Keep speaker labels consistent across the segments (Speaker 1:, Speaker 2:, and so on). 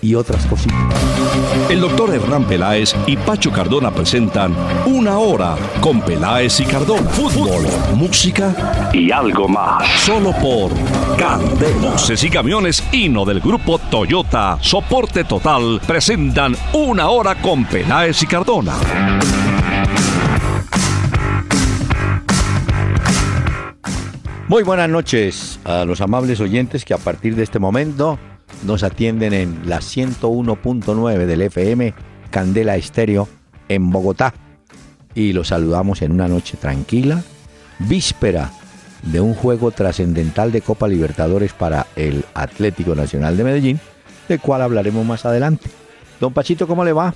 Speaker 1: y otras cositas.
Speaker 2: El doctor Hernán Peláez y Pacho Cardona presentan Una Hora con Peláez y Cardona. Fútbol, música y algo más. Solo por Candela. Buses y camiones Hino del grupo Toyota, soporte total, presentan Una Hora con Peláez y Cardona.
Speaker 1: Muy buenas noches a los amables oyentes que a partir de este momento nos atienden en la 101.9 del FM Candela Estéreo en Bogotá. Y los saludamos en una noche tranquila, víspera de un juego trascendental de Copa Libertadores para el Atlético Nacional de Medellín, del cual hablaremos más adelante. Don Pachito, ¿cómo le va?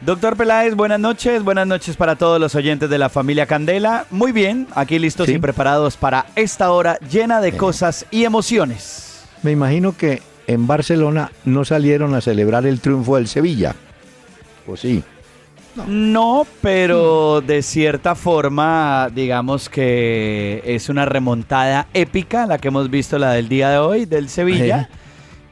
Speaker 3: Doctor Peláez, buenas noches, buenas noches para todos los oyentes de la familia Candela. Muy bien, aquí listos
Speaker 1: Sí.
Speaker 3: y preparados para esta hora llena de cosas y emociones.
Speaker 1: Me imagino que en Barcelona no salieron a celebrar el triunfo del Sevilla. Pues sí.
Speaker 3: No, pero de cierta forma, digamos que es una remontada épica la que hemos visto, la del día de hoy, del Sevilla.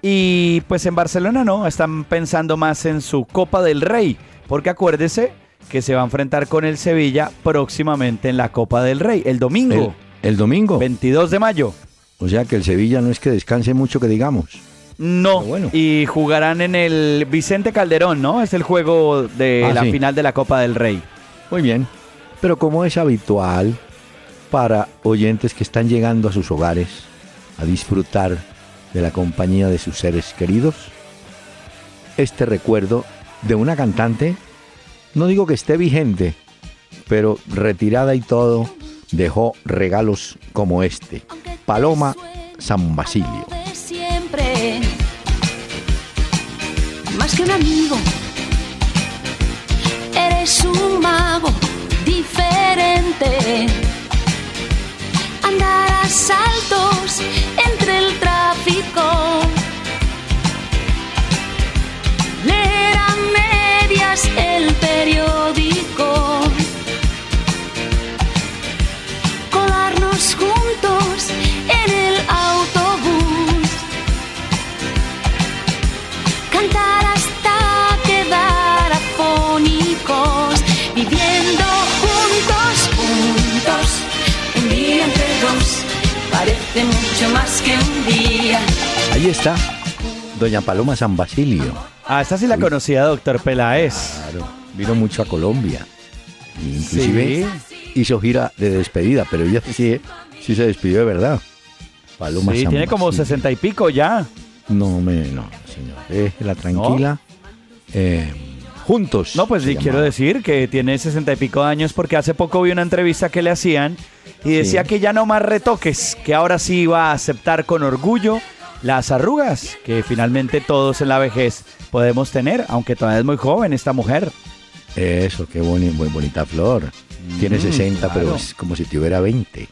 Speaker 3: Y pues en Barcelona no, están pensando más en su Copa del Rey, porque acuérdese que se va a enfrentar con el Sevilla próximamente en la Copa del Rey, el domingo,
Speaker 1: El, el domingo.
Speaker 3: 22 de mayo.
Speaker 1: O sea que el Sevilla no es que descanse mucho, que digamos.
Speaker 3: No,
Speaker 1: bueno.
Speaker 3: y jugarán en el Vicente Calderón, ¿no? Es el juego de
Speaker 1: Ah,
Speaker 3: la
Speaker 1: sí.
Speaker 3: final de la Copa del Rey.
Speaker 1: Muy bien. Pero como es habitual para oyentes que están llegando a sus hogares a disfrutar de la compañía de sus seres queridos, este recuerdo de una cantante, no digo que esté vigente, pero retirada y todo, dejó regalos como este. Paloma San Basilio.
Speaker 4: Más que un amigo, eres un mago diferente. Andar a saltos entre el tráfico. Mucho más que un día.
Speaker 1: Ahí está, doña Paloma San Basilio.
Speaker 3: Ah, esta sí la
Speaker 1: Uy.
Speaker 3: conocía, doctor Peláez.
Speaker 1: Claro, vino mucho a Colombia. Y Inclusive hizo gira de despedida, pero ella sí, sí se despidió de verdad. Paloma
Speaker 3: Sí,
Speaker 1: San
Speaker 3: tiene como sesenta y pico ya.
Speaker 1: No, me, no, señor. Déjela tranquila. Eh, juntos.
Speaker 3: No, pues sí, quiero decir que tiene sesenta y pico años porque hace poco vi una entrevista que le hacían y decía
Speaker 1: Sí.
Speaker 3: que ya no más retoques, que ahora sí iba a aceptar con orgullo las arrugas que finalmente todos en la vejez podemos tener, aunque todavía es muy joven esta mujer.
Speaker 1: Eso, qué boni- muy bonita flor. Tiene
Speaker 3: Mm,
Speaker 1: 60, pero
Speaker 3: claro.
Speaker 1: es como si tuviera 20.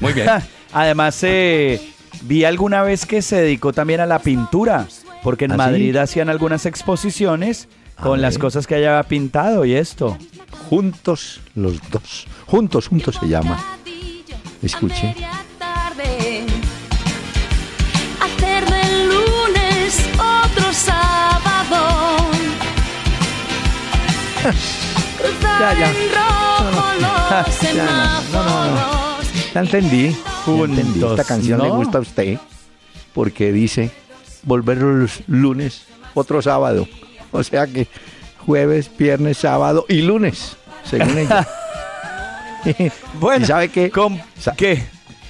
Speaker 1: Muy
Speaker 3: Además, eh, vi alguna vez que se dedicó también a la pintura, porque en
Speaker 1: ¿Ah, sí?
Speaker 3: Madrid hacían algunas exposiciones con las cosas que había pintado y esto.
Speaker 1: Juntos los dos. Juntos, juntos se llama. Escuche.
Speaker 4: Hacer del lunes otro sábado. Cruzar
Speaker 1: Ya, ya.
Speaker 4: en rojo los
Speaker 1: Ya, no, no, no. Ya entendí. entendí. Esta canción le gusta a usted porque dice volver los lunes, otro sábado. O sea que jueves, viernes, sábado y lunes, según ella.
Speaker 3: Bueno,
Speaker 1: ¿Y sabe qué?
Speaker 3: ¿con
Speaker 1: Sa-
Speaker 3: qué?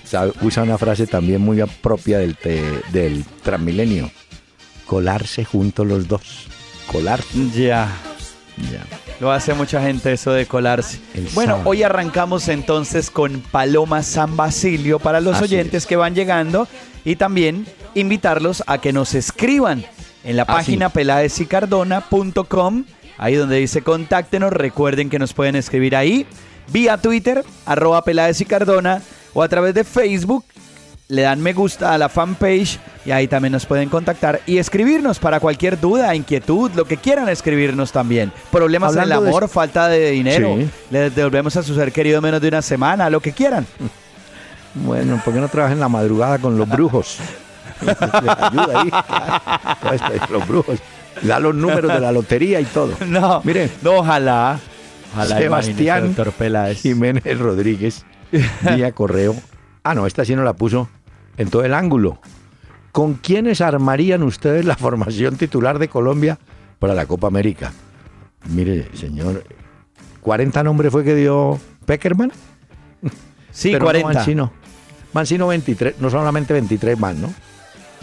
Speaker 1: Sabe, usa una frase también muy propia del, te- del Transmilenio. Colarse juntos los dos. Colarse.
Speaker 3: Ya.
Speaker 1: Ya.
Speaker 3: Lo hace mucha gente eso de colarse.
Speaker 1: El
Speaker 3: bueno,
Speaker 1: sábado.
Speaker 3: hoy arrancamos entonces con Paloma San Basilio para los
Speaker 1: Así
Speaker 3: oyentes
Speaker 1: es.
Speaker 3: que van llegando y también invitarlos a que nos escriban en la
Speaker 1: Ah,
Speaker 3: página
Speaker 1: sí.
Speaker 3: peladesicardona.com, ahí donde dice contáctenos, recuerden que nos pueden escribir ahí, vía Twitter, arroba Peláez y Cardona, o a través de Facebook le dan me gusta a la fanpage y ahí también nos pueden contactar y escribirnos para cualquier duda, inquietud, lo que quieran escribirnos también. Problemas en el amor, falta de dinero, le devolvemos a su ser querido menos de una semana, lo que quieran.
Speaker 1: Bueno, ¿por qué no trabajan en la madrugada con los brujos? ayuda ahí. los brujos. Da los números de la lotería y todo.
Speaker 3: No, mire. No, ojalá.
Speaker 1: Ojalá Sebastián Jiménez Rodríguez, vía correo. Ah, no, esta sí no la puso en todo el ángulo. ¿Con quiénes armarían ustedes la formación titular de Colombia para la Copa América? Mire, señor, ¿40 nombres fue que dio Peckerman?
Speaker 3: Sí, 40.
Speaker 1: Mancino. Mancino 23, no solamente 23 más, ¿no?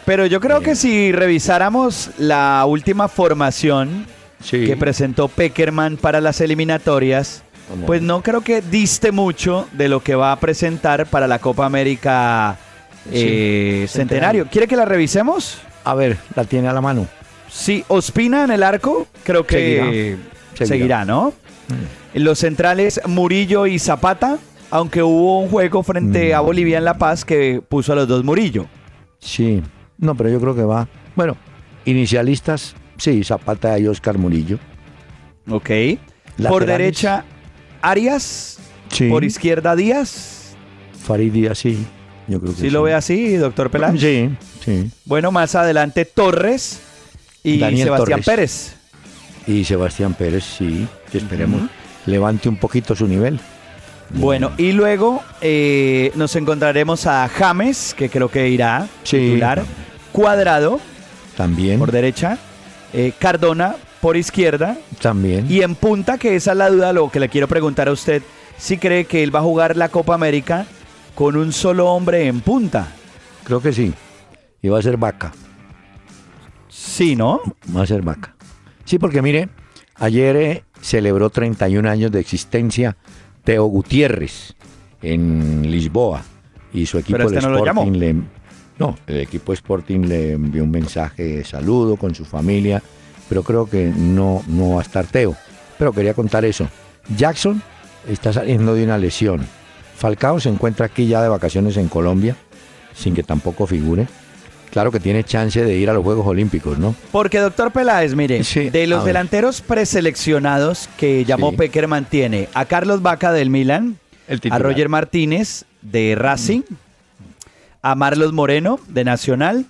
Speaker 3: Pero yo creo que si revisáramos la última formación que presentó Peckerman para las eliminatorias, pues no creo que diste mucho de lo que va a presentar para la Copa América eh, centenario. ¿Quiere que la revisemos?
Speaker 1: A ver, la tiene a la mano.
Speaker 3: Sí, Ospina en el arco, creo que seguirá, ¿no? En mm. los centrales, Murillo y Zapata, aunque hubo un juego frente a mm. Bolivia en La Paz que puso a los dos Murillo.
Speaker 1: Sí, no, pero yo creo que va. Bueno, inicialistas, sí, Zapata y Oscar Murillo.
Speaker 3: Ok. Por derecha, Arias. Sí. Por izquierda, Díaz.
Speaker 1: Farid Díaz, sí. Yo creo que
Speaker 3: sí. lo ve así, doctor Peláez?
Speaker 1: Sí, sí.
Speaker 3: Bueno, más adelante Torres y Sebastián Pérez.
Speaker 1: Y Sebastián Pérez, sí, que esperemos levante un poquito su nivel.
Speaker 3: Bueno, y luego eh, nos encontraremos a James, que creo que irá titular. Cuadrado.
Speaker 1: También.
Speaker 3: Por derecha. Eh, Cardona por izquierda.
Speaker 1: También.
Speaker 3: Y en punta, que esa es la duda, lo que le quiero preguntar a usted, si cree que él va a jugar la Copa América con un solo hombre en punta.
Speaker 1: Creo que sí. Y va a ser vaca.
Speaker 3: Sí, ¿no?
Speaker 1: Va a ser vaca. Sí, porque mire, ayer eh, celebró 31 años de existencia Teo Gutiérrez en Lisboa y su equipo
Speaker 3: este no Sporting
Speaker 1: le no, el equipo Sporting le envió un mensaje de saludo con su familia, pero creo que no no va a estar Teo. Pero quería contar eso. Jackson está saliendo de una lesión. Falcao se encuentra aquí ya de vacaciones en Colombia, sin que tampoco figure. Claro que tiene chance de ir a los Juegos Olímpicos, ¿no?
Speaker 3: Porque, doctor Peláez, mire, de los delanteros preseleccionados que llamó Peckerman tiene a Carlos Vaca del Milan, a Roger Martínez de Racing, a Marlos Moreno de Nacional,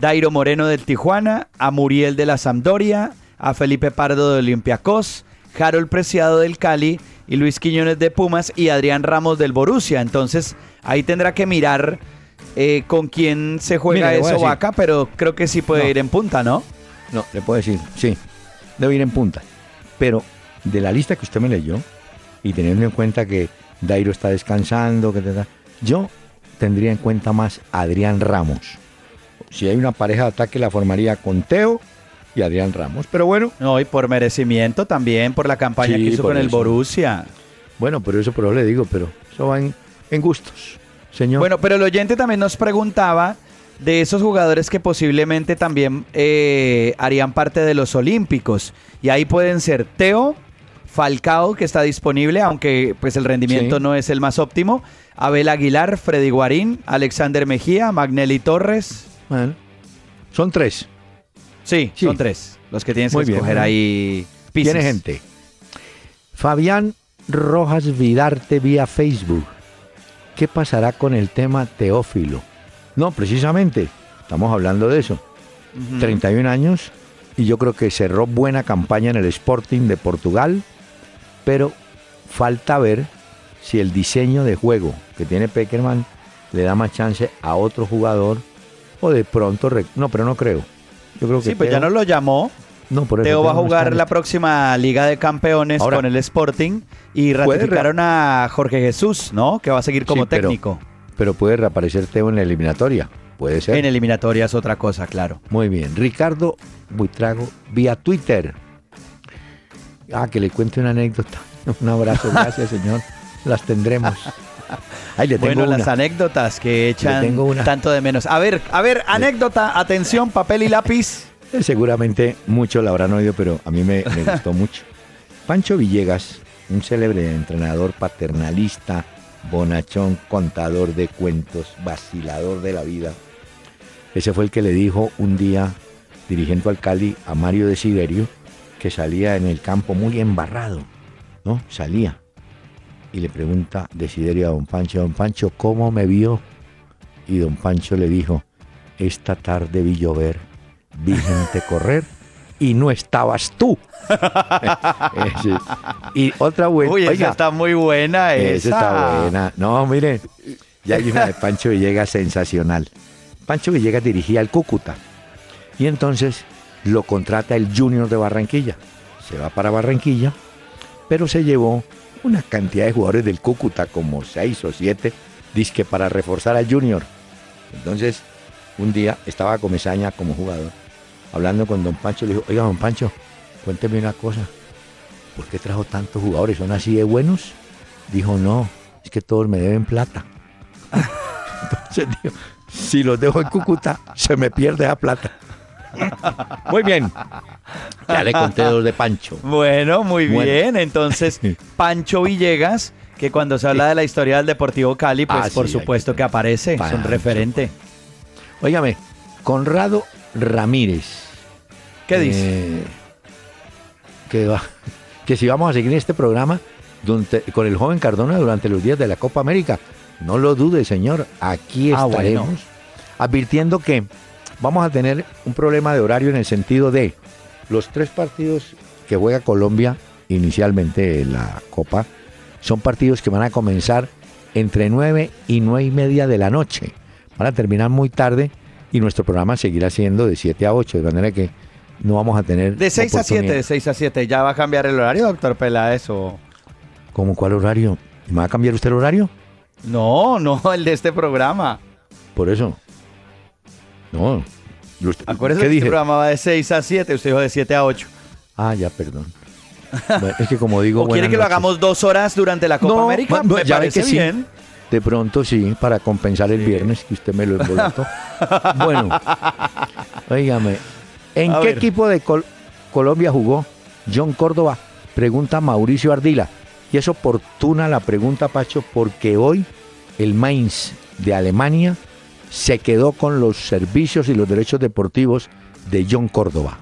Speaker 3: Dairo Moreno del Tijuana, a Muriel de la Sampdoria, a Felipe Pardo de Olympiacos, Harold Preciado del Cali y Luis Quiñones de Pumas y Adrián Ramos del Borussia. Entonces ahí tendrá que mirar eh, con quién se juega eso Vaca, pero creo que sí puede ir en punta, ¿no?
Speaker 1: No, le puedo decir, sí, debe ir en punta. Pero de la lista que usted me leyó, y teniendo en cuenta que Dairo está descansando, que te da, yo tendría en cuenta más a Adrián Ramos. Si hay una pareja de ataque, la formaría con Teo y Adrián Ramos. Pero bueno.
Speaker 3: No, y por merecimiento también, por la campaña que hizo con el Borussia.
Speaker 1: Bueno, pero eso pero le digo, pero eso va en, gustos, señor.
Speaker 3: Bueno, pero el oyente también nos preguntaba de esos jugadores que posiblemente también eh, harían parte de los Olímpicos. Y ahí pueden ser Teo, Falcao, que está disponible, aunque pues el rendimiento no es el más óptimo. Abel Aguilar, Freddy Guarín, Alexander Mejía, Magnelli Torres.
Speaker 1: Bueno, son tres.
Speaker 3: Sí, son tres. Los que tienes que escoger ahí.
Speaker 1: Tiene gente. Fabián Rojas Vidarte vía Facebook. ¿Qué pasará con el tema Teófilo? No, precisamente, estamos hablando de eso. 31 años y yo creo que cerró buena campaña en el Sporting de Portugal, pero falta ver si el diseño de juego que tiene Peckerman le da más chance a otro jugador o de pronto... No, pero no creo
Speaker 3: sí, pues ya no lo llamó. No, por Teo va a jugar la próxima Liga de Campeones con el Sporting y ratificaron a Jorge Jesús, ¿no? Que va a seguir como técnico.
Speaker 1: Pero, puede reaparecer Teo en la eliminatoria. Puede ser.
Speaker 3: En eliminatoria es otra cosa, claro.
Speaker 1: Muy bien. Ricardo Buitrago, vía Twitter. Ah, que le cuente una anécdota. Un abrazo, gracias, señor. Las tendremos.
Speaker 3: bueno, las anécdotas que echan tanto de menos. A ver, a ver, anécdota, atención, papel y lápiz.
Speaker 1: Eh, seguramente muchos la habrán oído, pero a mí me, gustó mucho. Pancho Villegas, un célebre entrenador paternalista, bonachón, contador de cuentos, vacilador de la vida. Ese fue el que le dijo un día, dirigiendo al Cali, a Mario Desiderio, que salía en el campo muy embarrado, ¿no? Salía. Y le pregunta Desiderio a don Pancho, don Pancho, ¿cómo me vio? Y don Pancho le dijo, esta tarde vi llover, vi gente correr y no estabas tú. y otra buena.
Speaker 3: Uy, esa está muy buena. Esa.
Speaker 1: está buena. No, miren, ya hay una de Pancho Villegas sensacional. Pancho Villegas dirigía el Cúcuta y entonces lo contrata el Junior de Barranquilla. Se va para Barranquilla, pero se llevó una cantidad de jugadores del Cúcuta, como seis o siete, disque para reforzar al Junior. Entonces, un día estaba Comesaña como jugador, hablando con don Pancho, le dijo, oiga, don Pancho, cuénteme una cosa, ¿por qué trajo tantos jugadores? ¿Son así de buenos? Dijo, no, es que todos me deben plata. Entonces dijo, si los dejo en Cúcuta, se me pierde la plata. Muy bien. Ya le conté dos de Pancho.
Speaker 3: Bueno, muy bien. Entonces, Pancho Villegas, que cuando se habla de la historia del Deportivo Cali, pues
Speaker 1: Ah,
Speaker 3: por
Speaker 1: sí,
Speaker 3: supuesto
Speaker 1: que-
Speaker 3: que aparece, es un referente.
Speaker 1: Óigame, Conrado Ramírez.
Speaker 3: ¿Qué dice?
Speaker 1: Eh, que, va- que si vamos a seguir este programa durante- con el joven Cardona durante los días de la Copa América. No lo dude, señor. Aquí
Speaker 3: Ah,
Speaker 1: estaremos.
Speaker 3: bueno.
Speaker 1: Advirtiendo que vamos a tener un problema de horario en el sentido de los tres partidos que juega Colombia inicialmente en la Copa son partidos que van a comenzar entre 9 y 9 y media de la noche. Van a terminar muy tarde y nuestro programa seguirá siendo de 7 a 8, de manera que no vamos a tener...
Speaker 3: De 6 a 7,
Speaker 1: oportunidad.
Speaker 3: de 6 a 7. ¿Ya va a cambiar el horario, doctor Peláez? O...
Speaker 1: ¿Cómo cuál horario? ¿Me va a cambiar usted el horario?
Speaker 3: No, no, el de este programa.
Speaker 1: Por eso. No. Yo-
Speaker 3: Acuérdese
Speaker 1: ¿Qué
Speaker 3: que este
Speaker 1: dije?
Speaker 3: programa va de 6 a 7, usted dijo de 7 a 8.
Speaker 1: Ah, ya, perdón. Es que como digo...
Speaker 3: ¿O quiere que lo hagamos dos horas durante la Copa
Speaker 1: No,
Speaker 3: América?
Speaker 1: no,
Speaker 3: Me
Speaker 1: ya
Speaker 3: parece
Speaker 1: que sí.
Speaker 3: bien.
Speaker 1: De pronto sí, para compensar el viernes que usted me lo embolató. bueno, óigame, ¿en
Speaker 3: A
Speaker 1: qué
Speaker 3: ver.
Speaker 1: equipo de Col- Colombia jugó John Córdoba? Pregunta Mauricio Ardila. Y es oportuna la pregunta, Pacho, porque hoy el Mainz de Alemania se quedó con los servicios y los derechos deportivos de John Córdoba.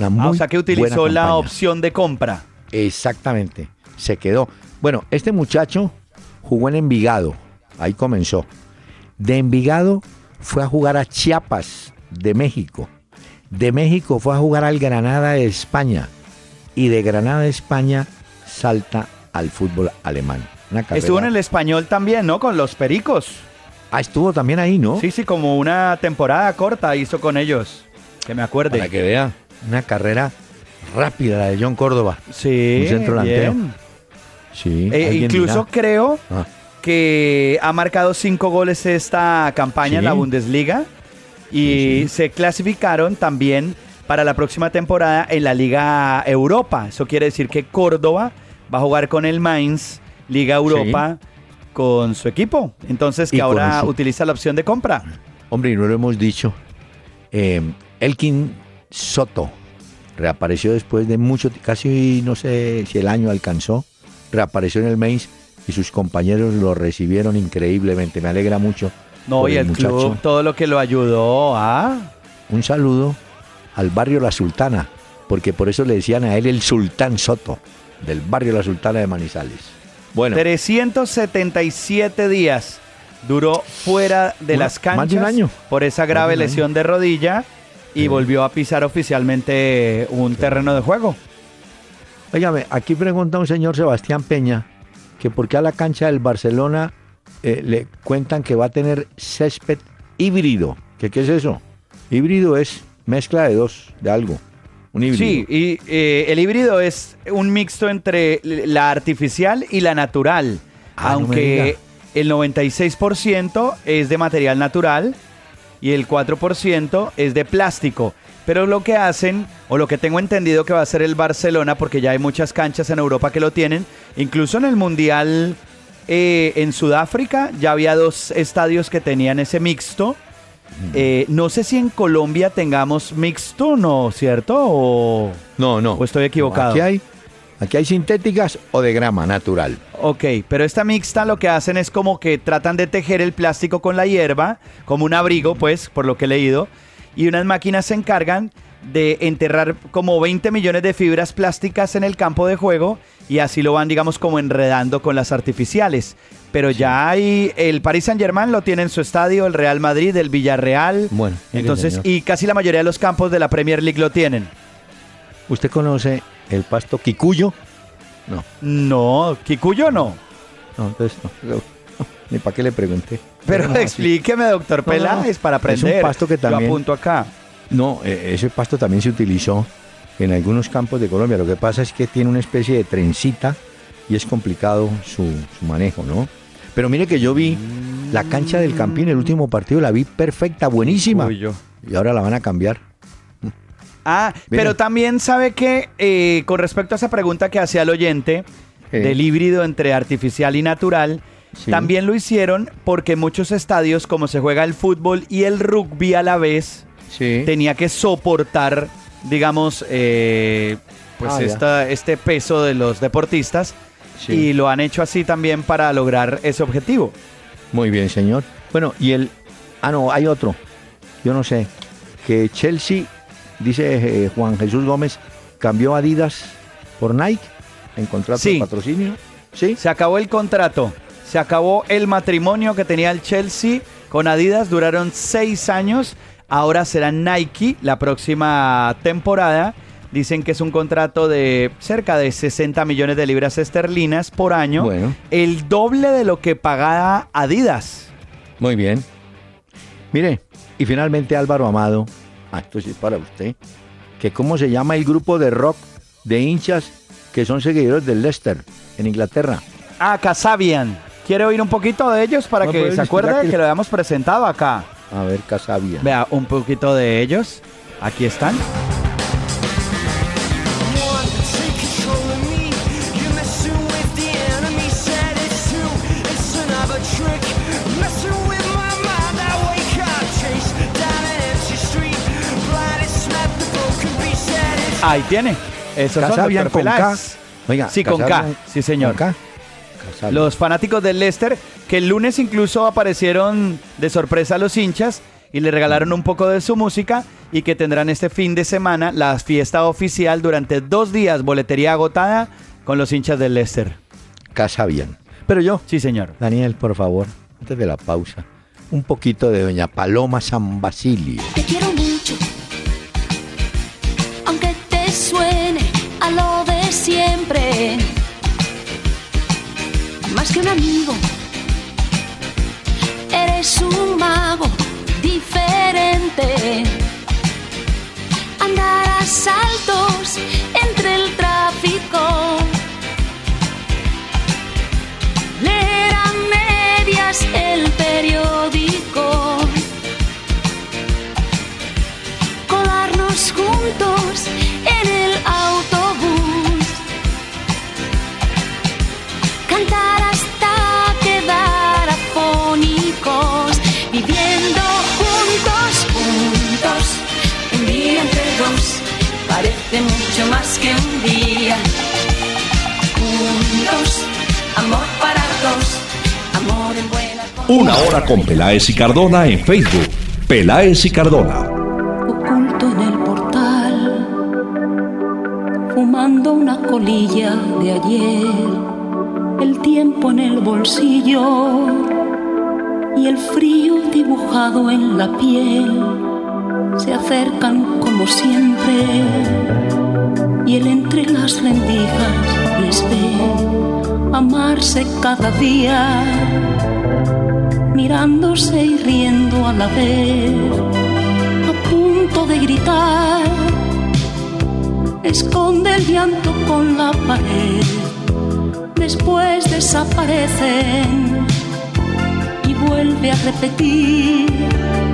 Speaker 3: Ah, o sea que utilizó la opción de compra.
Speaker 1: Exactamente, se quedó. Bueno, este muchacho jugó en Envigado, ahí comenzó. De Envigado fue a jugar a Chiapas, de México. De México fue a jugar al Granada de España. Y de Granada de España salta al fútbol alemán.
Speaker 3: Estuvo en el español también, ¿no? Con los Pericos.
Speaker 1: Ah, estuvo también ahí, ¿no?
Speaker 3: Sí, sí, como una temporada corta hizo con ellos. Que me acuerde.
Speaker 1: Para que vea. Una carrera rápida la de John Córdoba.
Speaker 3: Sí,
Speaker 1: Un centro delantero. Sí.
Speaker 3: Eh, incluso
Speaker 1: dirá.
Speaker 3: creo
Speaker 1: Ah,
Speaker 3: que ha marcado cinco goles esta campaña en la Bundesliga y
Speaker 1: Sí, sí.
Speaker 3: se clasificaron también para la próxima temporada en la Liga Europa. Eso quiere decir que Córdoba va a jugar con el Mainz, Liga Europa, con su equipo. Entonces que
Speaker 1: Y
Speaker 3: ahora utiliza la opción de compra.
Speaker 1: Hombre, y no lo hemos dicho. Eh, Elkin Soto reapareció después de mucho, casi no sé si el año alcanzó, reapareció en el Mainz y sus compañeros lo recibieron increíblemente. Me alegra mucho.
Speaker 3: No, y el
Speaker 1: muchacho.
Speaker 3: club, todo lo que lo ayudó a...
Speaker 1: Un saludo al barrio La Sultana, porque por eso le decían a él el Sultán Soto, del barrio La Sultana de Manizales. Bueno,
Speaker 3: 377 días duró fuera de
Speaker 1: Una-
Speaker 3: las canchas
Speaker 1: un año.
Speaker 3: por esa grave lesión de rodilla y
Speaker 1: Sí.
Speaker 3: volvió a pisar oficialmente un terreno de juego.
Speaker 1: Óigame, aquí pregunta un señor Sebastián Peña que por qué a la cancha del Barcelona eh, le cuentan que va a tener césped híbrido. ¿Qué, ¿Qué es eso? Híbrido es mezcla de dos, de algo. Un híbrido.
Speaker 3: Sí, y eh, el híbrido es un mixto entre la artificial y la natural,
Speaker 1: Ah,
Speaker 3: aunque el 96% es de material natural y el 4% es de plástico. Pero lo que hacen, o lo que tengo entendido que va a hacer el Barcelona, porque ya hay muchas canchas en Europa que lo tienen, incluso en el Mundial eh, en Sudáfrica ya había dos estadios que tenían ese mixto. Eh, no sé si en Colombia tengamos mixto, ¿no? ¿Cierto? O...
Speaker 1: No, no.
Speaker 3: ¿O estoy equivocado?
Speaker 1: Aquí hay, Aquí hay sintéticas o de grama natural.
Speaker 3: Ok, pero esta mixta lo que hacen es como que tratan de tejer el plástico con la hierba, como un abrigo, pues, por lo que he leído, y unas máquinas se encargan de enterrar como 20 millones de fibras plásticas en el campo de juego y así lo van, digamos, como enredando con las artificiales. Pero ya hay, el Paris Saint Germain lo tiene en su estadio, el Real Madrid, el Villarreal.
Speaker 1: Bueno,
Speaker 3: entonces,
Speaker 1: señor.
Speaker 3: y casi la mayoría de los campos de la Premier League lo tienen.
Speaker 1: ¿Usted conoce el pasto quicuyo? No,
Speaker 3: No, Kikuyo no.
Speaker 1: no, entonces no. no, Ni para qué le pregunté.
Speaker 3: Pero
Speaker 1: No,
Speaker 3: explíqueme, doctor
Speaker 1: no.
Speaker 3: Peláez, para
Speaker 1: Es un
Speaker 3: aprender.
Speaker 1: pasto que también-
Speaker 3: Yo apunto acá.
Speaker 1: No, eh, ese pasto también se utilizó en algunos campos de Colombia. Lo que pasa es que tiene una especie de trencita y es complicado su, su manejo, ¿no? Pero mire que yo vi la cancha del Campín, el último partido, la vi perfecta, buenísima.
Speaker 3: Kikuyo.
Speaker 1: Y ahora la van a cambiar.
Speaker 3: Ah, pero también sabe que eh, con respecto a esa pregunta que hacía el oyente
Speaker 1: Eh.
Speaker 3: del híbrido entre artificial y natural,
Speaker 1: Sí.
Speaker 3: también lo hicieron porque muchos estadios, como se juega el fútbol y el rugby a la vez,
Speaker 1: Sí.
Speaker 3: tenía que soportar, digamos, eh, pues
Speaker 1: Ah,
Speaker 3: esta- este peso de los deportistas
Speaker 1: Sí.
Speaker 3: y lo han hecho así también para lograr ese objetivo.
Speaker 1: Muy bien, señor. Bueno, y el... Ah, no, hay otro. Yo no sé. Que Chelsea, dice eh, Juan Jesús Gómez, cambió Adidas por Nike en contrato
Speaker 3: Sí.
Speaker 1: de patrocinio. Sí.
Speaker 3: Se acabó el contrato, se acabó el matrimonio que tenía el Chelsea con Adidas, duraron seis años, ahora será Nike la próxima temporada. Dicen que es un contrato de cerca de 60 millones de libras esterlinas por año,
Speaker 1: Bueno.
Speaker 3: el doble de lo que pagaba Adidas.
Speaker 1: Muy bien. Mire, y finalmente Álvaro Amado, ah, esto sí es para usted, que cómo se llama el grupo de rock de hinchas que son seguidores del Leicester en Inglaterra.
Speaker 3: Ah, Casabian. ¿Quiere oír un poquito de ellos para
Speaker 1: No,
Speaker 3: que se acuerde que...
Speaker 1: que-
Speaker 3: lo habíamos presentado acá?
Speaker 1: A ver, Casabia.
Speaker 3: Vea, un poquito de ellos. Aquí están. Ahí tiene. Esos son
Speaker 1: Casabian con K. Oiga,
Speaker 3: Sí, con K. Sí, señor.
Speaker 1: ¿Con K?
Speaker 3: Los fanáticos del Leicester, que el lunes incluso aparecieron de sorpresa a los hinchas y le regalaron un poco de su música y que tendrán este fin de semana la fiesta oficial durante dos días, boletería agotada con los hinchas del Leicester.
Speaker 1: Casabian. Pero yo,
Speaker 3: Sí, señor.
Speaker 1: Daniel, por favor, antes de la pausa, un poquito de Doña Paloma San Basilio.
Speaker 4: Te quiero siempre. Más que un amigo, eres un mago diferente. Andar a saltos entre el tráfico. Leer a medias el parece mucho más que un día, juntos, amor para dos, amor en buena
Speaker 2: Una hora con Peláez y Cardona en Facebook. Peláez y Cardona.
Speaker 4: oculto en el portal, fumando una colilla de ayer, el tiempo en el bolsillo y el frío dibujado en la piel se acercan como siempre y él entre las rendijas les ve amarse cada día mirándose y riendo a la vez a punto de gritar. Esconde el llanto con la pared. Después desaparecen y vuelve a repetir.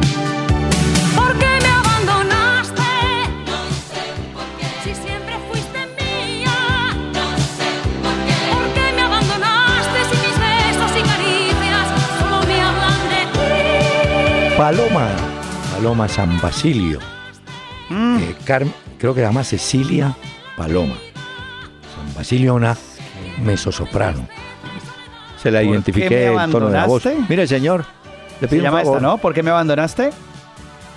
Speaker 1: Paloma, Paloma San Basilio. Eh, Carmen, creo que se llama Cecilia Paloma. San Basilio una mezzosoprano. Se la
Speaker 3: ¿Por qué
Speaker 1: identifiqué el tono de la voz. Mire, señor, le
Speaker 3: Se
Speaker 1: pido un
Speaker 3: llama
Speaker 1: favor.
Speaker 3: esta, ¿no? ¿Por qué me abandonaste?
Speaker 1: Eh,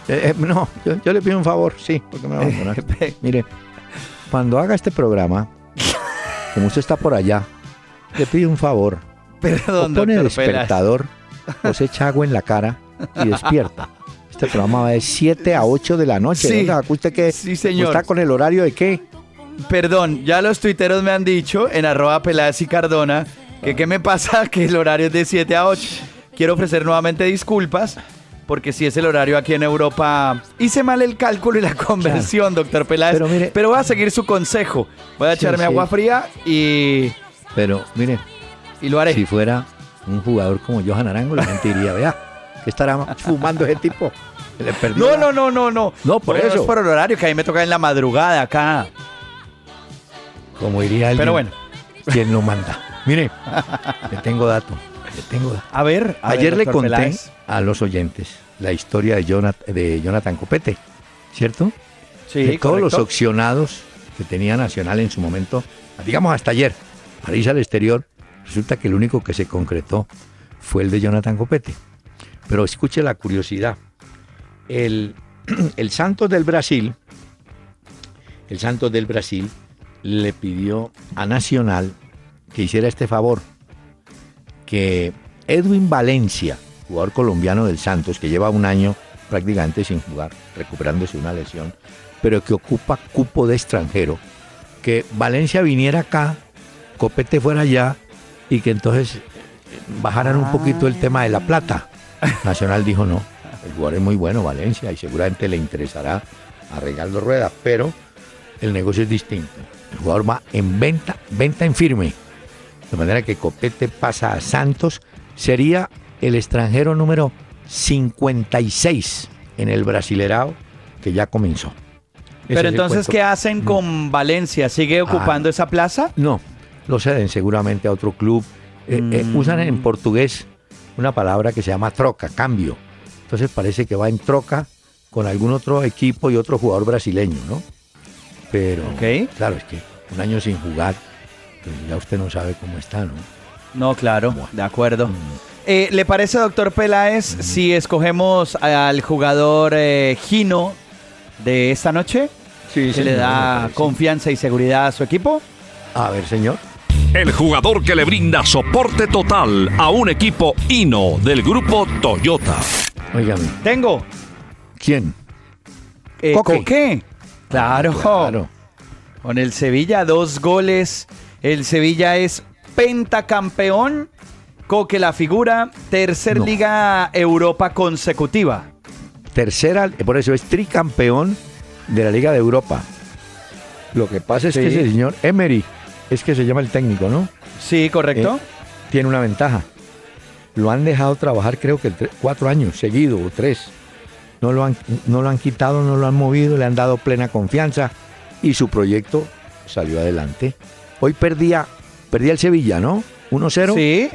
Speaker 1: eh, no, yo, yo le pido un favor, sí, porque me abandonaste. Mire, cuando haga este programa, como usted está por allá, le pido un favor.
Speaker 3: Perdón,
Speaker 1: o pone el despertador, o se echa agua en la cara y despierta. Este programa va de 7 a 8 de la noche.
Speaker 3: Sí.
Speaker 1: ¿no? ¿Usted qué?
Speaker 3: Sí, señor.
Speaker 1: ¿Está con el horario de qué?
Speaker 3: Perdón, ya los tuiteros me han dicho en arroba Peláez y Cardona que qué me pasa que el horario es de 7 a 8. Quiero ofrecer nuevamente disculpas porque si es el horario aquí en Europa, hice mal el cálculo y la conversión, doctor Peláez.
Speaker 1: Pero mire-
Speaker 3: Pero voy a seguir su consejo. Voy a
Speaker 1: Sí,
Speaker 3: echarme
Speaker 1: sí.
Speaker 3: agua fría y,
Speaker 1: Pero, mire,
Speaker 3: y lo haré.
Speaker 1: si fuera un jugador como Johan Arango, la gente diría, vea, ¿qué estará fumando ese tipo? Le
Speaker 3: No,
Speaker 1: la-
Speaker 3: no, no, no, no.
Speaker 1: No, por eso.
Speaker 3: Es por el horario que a mí me toca en la madrugada acá.
Speaker 1: Como diría él.
Speaker 3: Pero bueno.
Speaker 1: ¿Quién lo manda? Mire, le tengo dato. Le tengo dato.
Speaker 3: A ver, a
Speaker 1: Ayer
Speaker 3: ver,
Speaker 1: le conté
Speaker 3: Peláez.
Speaker 1: a los oyentes la historia de, Jonat- de Jonathan Copete, ¿cierto?
Speaker 3: Sí,
Speaker 1: de todos los opcionados que tenía Nacional en su momento, digamos hasta ayer, para irse al exterior, resulta que el único que se concretó fue el de Jonathan Copete. Pero escuche la curiosidad. El, el Santos del Brasil, el Santos del Brasil le pidió a Nacional que hiciera este favor, que Edwin Valencia, jugador colombiano del Santos, que lleva un año prácticamente sin jugar, recuperándose una lesión, pero que ocupa cupo de extranjero, que Valencia viniera acá, Copete fuera allá y que entonces bajaran un poquito el tema de la plata. Nacional dijo no, el jugador es muy bueno, Valencia, y seguramente le interesará a Regaldo Rueda, pero el negocio es distinto. El jugador va en venta, venta en firme. De manera que Copete pasa a Santos, sería el extranjero número 56 en el Brasilerao que ya comenzó. Ese
Speaker 3: Pero entonces. ¿qué hacen con Valencia? ¿Sigue ocupando esa plaza?
Speaker 1: No, lo ceden seguramente a otro club. Eh, eh,
Speaker 3: Mm.
Speaker 1: usan en portugués una palabra que se llama troca, cambio. Entonces parece que va en troca con algún otro equipo y otro jugador brasileño, ¿no? Pero, claro, es que un año sin jugar, pues ya usted no sabe cómo está, ¿no?
Speaker 3: No, claro, de acuerdo.
Speaker 1: Mm.
Speaker 3: Eh, ¿Le parece, doctor Peláez, si escogemos al jugador eh, Gino de esta noche?
Speaker 1: Sí,
Speaker 3: que le da confianza y seguridad a su equipo.
Speaker 1: A ver, señor.
Speaker 2: El jugador que le brinda soporte total a un equipo Hino del grupo Toyota.
Speaker 1: Óigame,
Speaker 3: Tengo.
Speaker 1: ¿quién?
Speaker 3: Eh,
Speaker 1: Coque.
Speaker 3: Coque. Claro.
Speaker 1: Claro.
Speaker 3: Con el Sevilla, dos goles. El Sevilla es pentacampeón. Coque la figura. Tercer
Speaker 1: No.
Speaker 3: Liga Europa consecutiva.
Speaker 1: Tercera, por eso es tricampeón de la Liga de Europa. Lo que pasa es que ese señor Emery, es que se llama el técnico, ¿no?
Speaker 3: Sí, correcto.
Speaker 1: Eh, tiene una ventaja. Lo han dejado trabajar creo que cuatro años seguido o tres. No lo, han, no lo han quitado, no lo han movido, le han dado plena confianza y su proyecto salió adelante. Hoy perdía, perdía el Sevilla, ¿no? 1-0.
Speaker 3: sí.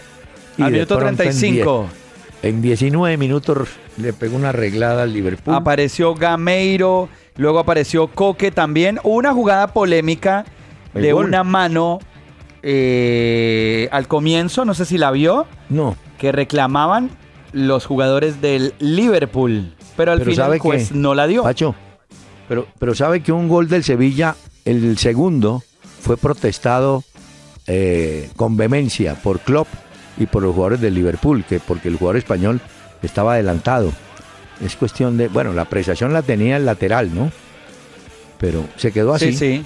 Speaker 1: y
Speaker 3: Al minuto
Speaker 1: pronto en
Speaker 3: 35.
Speaker 1: En 19 minutos le pegó una arreglada al Liverpool.
Speaker 3: Apareció Gameiro, luego apareció Coque también. Una jugada polémica
Speaker 1: El
Speaker 3: de
Speaker 1: gol.
Speaker 3: una mano eh, al comienzo, no sé si la vio,
Speaker 1: no,
Speaker 3: que reclamaban los jugadores del Liverpool. Pero al
Speaker 1: Pero
Speaker 3: final
Speaker 1: ¿sabe
Speaker 3: el juez
Speaker 1: qué?
Speaker 3: no la dio.
Speaker 1: Pacho, pero, pero sabe que un gol del Sevilla, el segundo, fue protestado eh, con vehemencia por Klopp y por los jugadores del Liverpool, que porque el jugador español estaba adelantado. Es cuestión de, bueno, la apreciación la tenía el lateral, ¿no? Pero se quedó así,
Speaker 3: Sí, sí.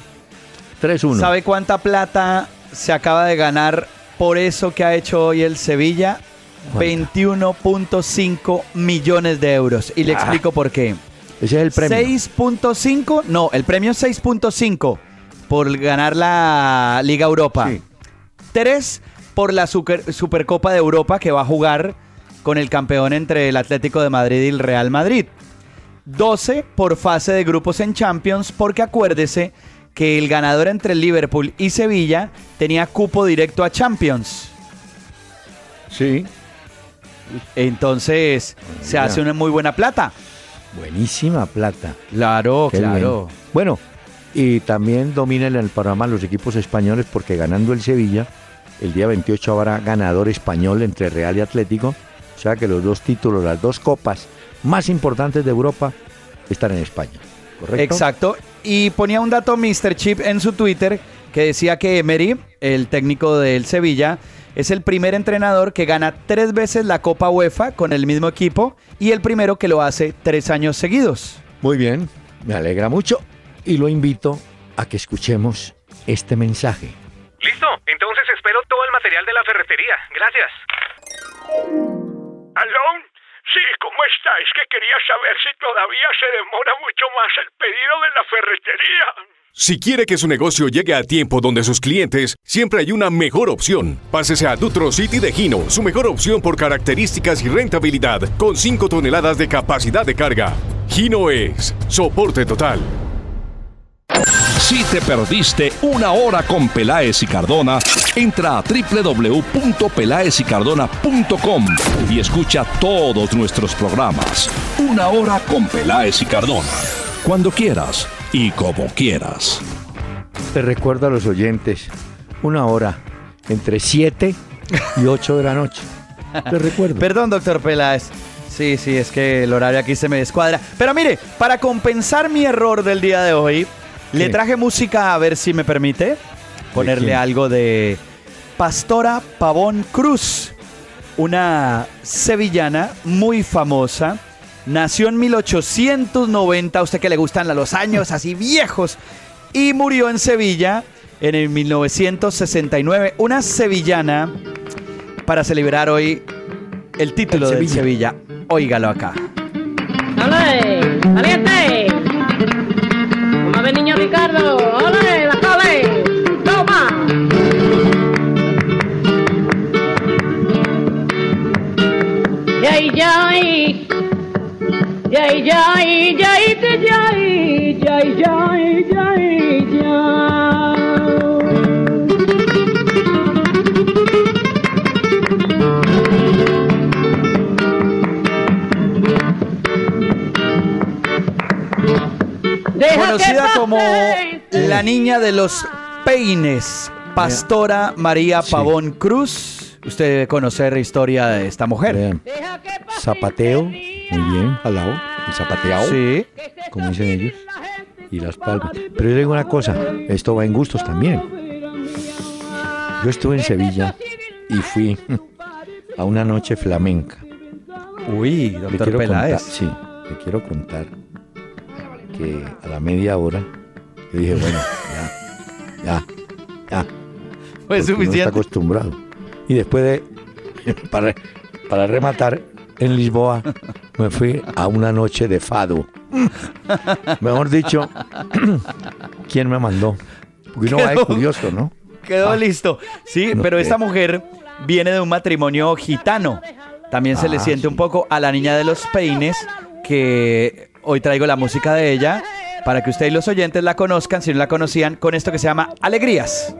Speaker 1: 3-1.
Speaker 3: ¿Sabe cuánta plata se acaba de ganar por eso que ha hecho hoy el Sevilla?
Speaker 1: ¿Cuánta?
Speaker 3: 21.5 millones de euros. Y le
Speaker 1: Ah.
Speaker 3: explico por qué.
Speaker 1: Ese es el premio.
Speaker 3: 6.5, no, el premio es 6.5 por ganar la Liga Europa.
Speaker 1: Sí.
Speaker 3: 3 por la Super- Supercopa de Europa que va a jugar con el campeón entre el Atlético de Madrid y el Real Madrid. 12 por fase de grupos en Champions porque acuérdese que el ganador entre Liverpool y Sevilla tenía cupo directo a Champions.
Speaker 1: Sí.
Speaker 3: Entonces se hace una muy buena plata.
Speaker 1: Buenísima plata.
Speaker 3: Claro,
Speaker 1: Qué bien. Bueno, Y también dominan el panorama los equipos españoles porque ganando el Sevilla, el día 28 habrá ganador español entre Real y Atlético. O sea que los dos títulos, las dos copas más importantes de Europa están en España. ¿Correcto?
Speaker 3: Exacto. Y ponía un dato Mr. Chip en su Twitter que decía que Emery, el técnico del Sevilla, es el primer entrenador que gana tres veces la Copa UEFA con el mismo equipo y el primero que lo hace tres años seguidos.
Speaker 1: Muy bien, me alegra mucho y lo invito a que escuchemos este mensaje.
Speaker 5: Listo, entonces espero todo el material de la ferretería. Gracias. ¿Aló? Sí, ¿cómo está? Es que quería saber si todavía se demora mucho más el pedido de la ferretería.
Speaker 2: Si quiere que su negocio llegue a tiempo donde sus clientes, siempre hay una mejor opción. Pásese a Dutro City de Gino, su mejor opción por características y rentabilidad, con 5 toneladas de capacidad de carga. Gino es soporte total. Si te perdiste una hora con Peláez y Cardona, entra a www.pelaezicardona.com y escucha todos nuestros programas. Una hora con Peláez y Cardona. Cuando quieras y como quieras.
Speaker 1: Te recuerdo a los oyentes, una hora entre 7 y 8 de la noche. Te recuerdo.
Speaker 3: Perdón, doctor Peláez. Sí, sí, es que el horario aquí se me descuadra. Pero mire, para compensar mi error del día de hoy, le traje música a ver si me permite ponerle algo de Pastora Pavón Cruz, una sevillana muy famosa. Nació en 1890, a usted que le gustan los años así viejos, y murió en Sevilla en el 1969. Una sevillana para celebrar hoy el título
Speaker 1: El
Speaker 3: del
Speaker 1: Sevilla.
Speaker 3: Sevilla. Óigalo acá.
Speaker 6: Ricardo! ¡Ole! ¡La cole! ¡Toma! ¡Yay, yay! ¡Yay, yay! ¡Yay,
Speaker 3: Conocida como la niña de los peines, Pastora María
Speaker 1: Sí.
Speaker 3: Pavón Cruz. Usted debe conocer la historia de esta mujer.
Speaker 1: Vean, zapateo, muy bien, jalao, el zapateado,
Speaker 3: Sí.
Speaker 1: como dicen ellos, y las palmas. Pero yo digo una cosa, esto va en gustos también. Yo estuve en Sevilla y fui a una noche flamenca.
Speaker 3: Uy,
Speaker 1: Le
Speaker 3: doctor
Speaker 1: quiero contar,
Speaker 3: Peláez.
Speaker 1: sí, le quiero contar que a la media hora yo dije, bueno, ya, ya, ya.
Speaker 3: Fue
Speaker 1: porque uno está
Speaker 3: suficiente.
Speaker 1: acostumbrado. Y después de, para, para rematar, en Lisboa me fui a una noche de fado. Mejor dicho, ¿quién me mandó? Porque uno va de
Speaker 3: Quedó-
Speaker 1: curioso, ¿no?
Speaker 3: Quedó
Speaker 1: Ah.
Speaker 3: listo. Sí,
Speaker 1: No
Speaker 3: pero
Speaker 1: sé.
Speaker 3: esta mujer viene de un matrimonio gitano. También se le
Speaker 1: Ah,
Speaker 3: siente
Speaker 1: sí.
Speaker 3: un poco a la niña de los peines, que hoy traigo la música de ella para que ustedes y los oyentes la conozcan, si no la conocían, con esto que se llama Alegrías.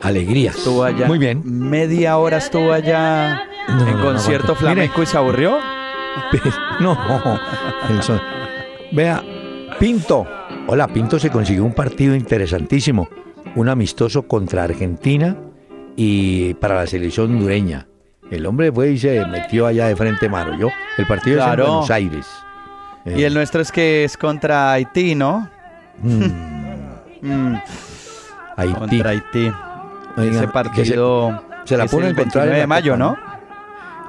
Speaker 1: Alegrías.
Speaker 3: Estuvo allá.
Speaker 1: Muy bien.
Speaker 3: Media hora estuvo allá
Speaker 1: No,
Speaker 3: en
Speaker 1: no,
Speaker 3: concierto.
Speaker 1: Mire.
Speaker 3: flamenco y se aburrió.
Speaker 1: No, Vea, Pinto. Hola, Pinto se consiguió un partido interesantísimo. Un amistoso contra Argentina y para la selección hondureña. El hombre fue y se metió allá de frente mano. Yo, el partido es
Speaker 3: Claro.
Speaker 1: en Buenos Aires.
Speaker 3: Y el nuestro es que es contra Haití, ¿no? Mm,
Speaker 1: Haití.
Speaker 3: contra Haití. Ese partido
Speaker 1: se la
Speaker 3: es
Speaker 1: pone
Speaker 3: el
Speaker 1: a encontrar en
Speaker 3: 29 de mayo, ¿no?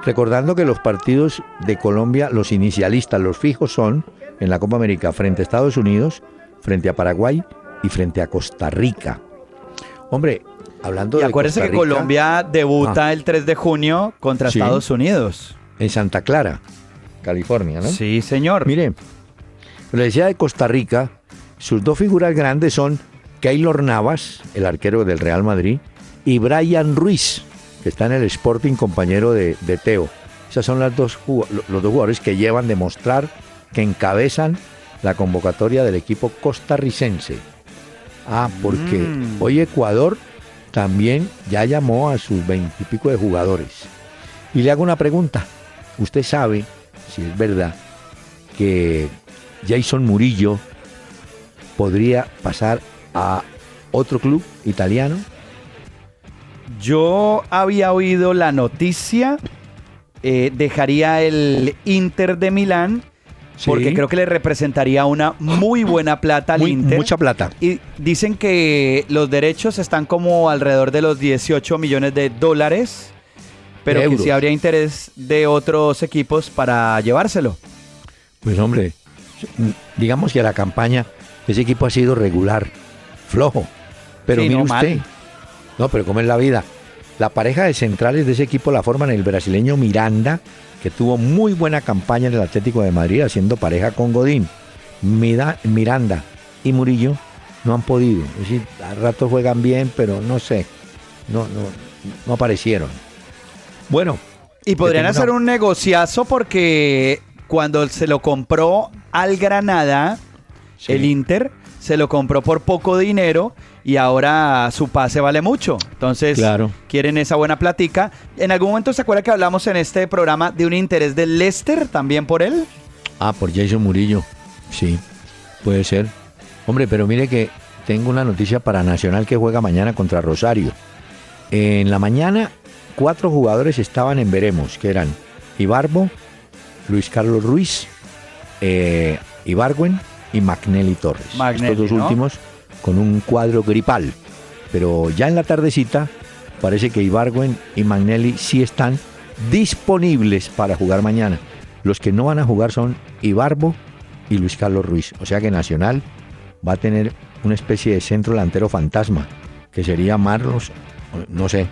Speaker 1: Recordando que los partidos de Colombia, los inicialistas, los fijos son en la Copa América frente a Estados Unidos, frente a Paraguay y frente a Costa Rica. Hombre, hablando
Speaker 3: Y
Speaker 1: de
Speaker 3: acuérdense
Speaker 1: Costa
Speaker 3: que Colombia debuta
Speaker 1: Ah.
Speaker 3: el 3 de junio contra
Speaker 1: Sí.
Speaker 3: Estados Unidos.
Speaker 1: en Santa Clara, California, ¿no?
Speaker 3: Sí, señor.
Speaker 1: Mire, le decía de Costa Rica, sus dos figuras grandes son Keylor Navas, el arquero del Real Madrid, y Brian Ruiz, que está en el Sporting compañero de, de Teo. Esas son las dos, los dos jugadores que llevan de mostrar que encabezan la convocatoria del equipo costarricense. Ah, porque
Speaker 3: Mm.
Speaker 1: hoy Ecuador también ya llamó a sus veintipico de jugadores. Y le hago una pregunta. Usted sabe, si es verdad, que Jason Murillo podría pasar a otro club italiano.
Speaker 3: Yo había oído la noticia, eh, dejaría el Inter de Milán
Speaker 1: Sí.
Speaker 3: porque creo que le representaría una muy buena plata al
Speaker 1: Muy-
Speaker 3: Inter.
Speaker 1: mucha plata.
Speaker 3: Y dicen que los derechos están como alrededor de los 18 millones de dólares, pero
Speaker 1: De
Speaker 3: que sí habría interés de otros equipos para llevárselo.
Speaker 1: Pues hombre, digamos que la campaña, ese equipo ha sido regular, flojo. Pero
Speaker 3: Sí,
Speaker 1: mire
Speaker 3: no,
Speaker 1: usted,
Speaker 3: mal.
Speaker 1: no, pero ¿cómo es la vida? La pareja de centrales de ese equipo la forman el brasileño Miranda, que tuvo muy buena campaña en el Atlético de Madrid, haciendo pareja con Godín. Mira- Miranda y Murillo no han podido. Es decir, a ratos juegan bien, pero no sé, no, no, no aparecieron. Bueno,
Speaker 3: Y podrían hacer
Speaker 1: una-
Speaker 3: un negociazo porque cuando se lo compró al Granada,
Speaker 1: Sí.
Speaker 3: el Inter, se lo compró por poco dinero y ahora su pase vale mucho. Entonces,
Speaker 1: Claro.
Speaker 3: quieren esa buena platica. ¿En algún momento se acuerda que hablamos en este programa de un interés del Leicester también por él?
Speaker 1: Ah, por Jason Murillo. Sí, puede ser. Hombre, pero mire que tengo una noticia para Nacional que juega mañana contra Rosario. En la mañana, cuatro jugadores estaban en Veremos, que eran Ibarbo, Luis Carlos Ruiz, eh, Ibargüen y Magnelli Torres.
Speaker 3: Magnelli,
Speaker 1: Estos dos
Speaker 3: ¿no?
Speaker 1: últimos con un cuadro gripal. Pero ya en la tardecita parece que Ibargüen y Magnelli sí están disponibles para jugar mañana. Los que no van a jugar son Ibarbo y Luis Carlos Ruiz. O sea que Nacional va a tener una especie de centro delantero fantasma, que sería Marlos, no sé,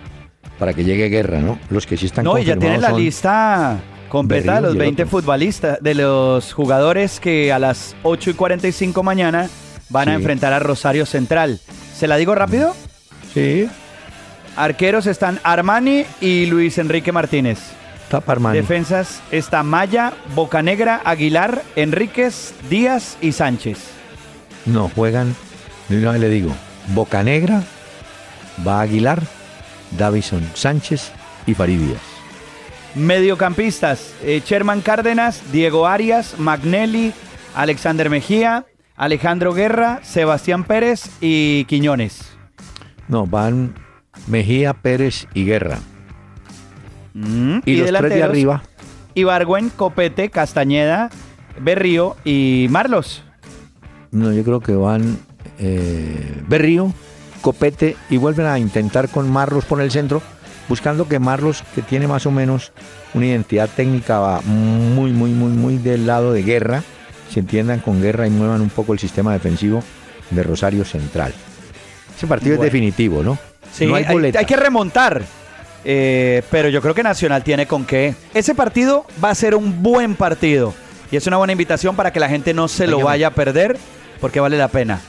Speaker 1: para que llegue guerra, ¿no? Los que sí están
Speaker 3: No, y ya tienen la lista completa de los
Speaker 1: y el
Speaker 3: 20
Speaker 1: otro.
Speaker 3: futbolistas, de los jugadores que a las 8 y 45 mañana van a enfrentar a Rosario Central. ¿Se la digo rápido?
Speaker 1: Sí,
Speaker 3: Arqueros están Armani y Luis Enrique Martínez.
Speaker 1: Taparman.
Speaker 3: Defensas está Maya, Bocanegra, Aguilar, Enríquez, Díaz y Sánchez.
Speaker 1: No, juegan, de una vez le digo, Bocanegra, va Aguilar, Davison Sánchez y Faridías.
Speaker 3: Mediocampistas, eh, Sherman Cárdenas, Diego Arias, Magnelli, Alexander Mejía, Alejandro Guerra, Sebastián Pérez y Quiñones.
Speaker 1: No, van Mejía, Pérez y Guerra.
Speaker 3: Mm,
Speaker 1: Y, los tres de arriba,
Speaker 3: Ibargüen, Copete, Castañeda, Berrío y Marlos.
Speaker 1: no, yo creo que van eh, Berrío, Copete y vuelven a intentar con Marlos por el centro, buscando que Marlos, que tiene más o menos una identidad técnica, va muy, muy, muy, muy del lado de guerra, se entiendan con guerra y muevan un poco el sistema defensivo de Rosario Central. Ese partido
Speaker 3: Bueno.
Speaker 1: es definitivo, ¿no?
Speaker 3: Sí,
Speaker 1: no hay
Speaker 3: hay, hay que remontar. Eh, pero yo creo que Nacional tiene con qué. Ese partido va a ser un buen partido. Y es una buena invitación para que la gente no se lo vaya a perder, porque vale la pena.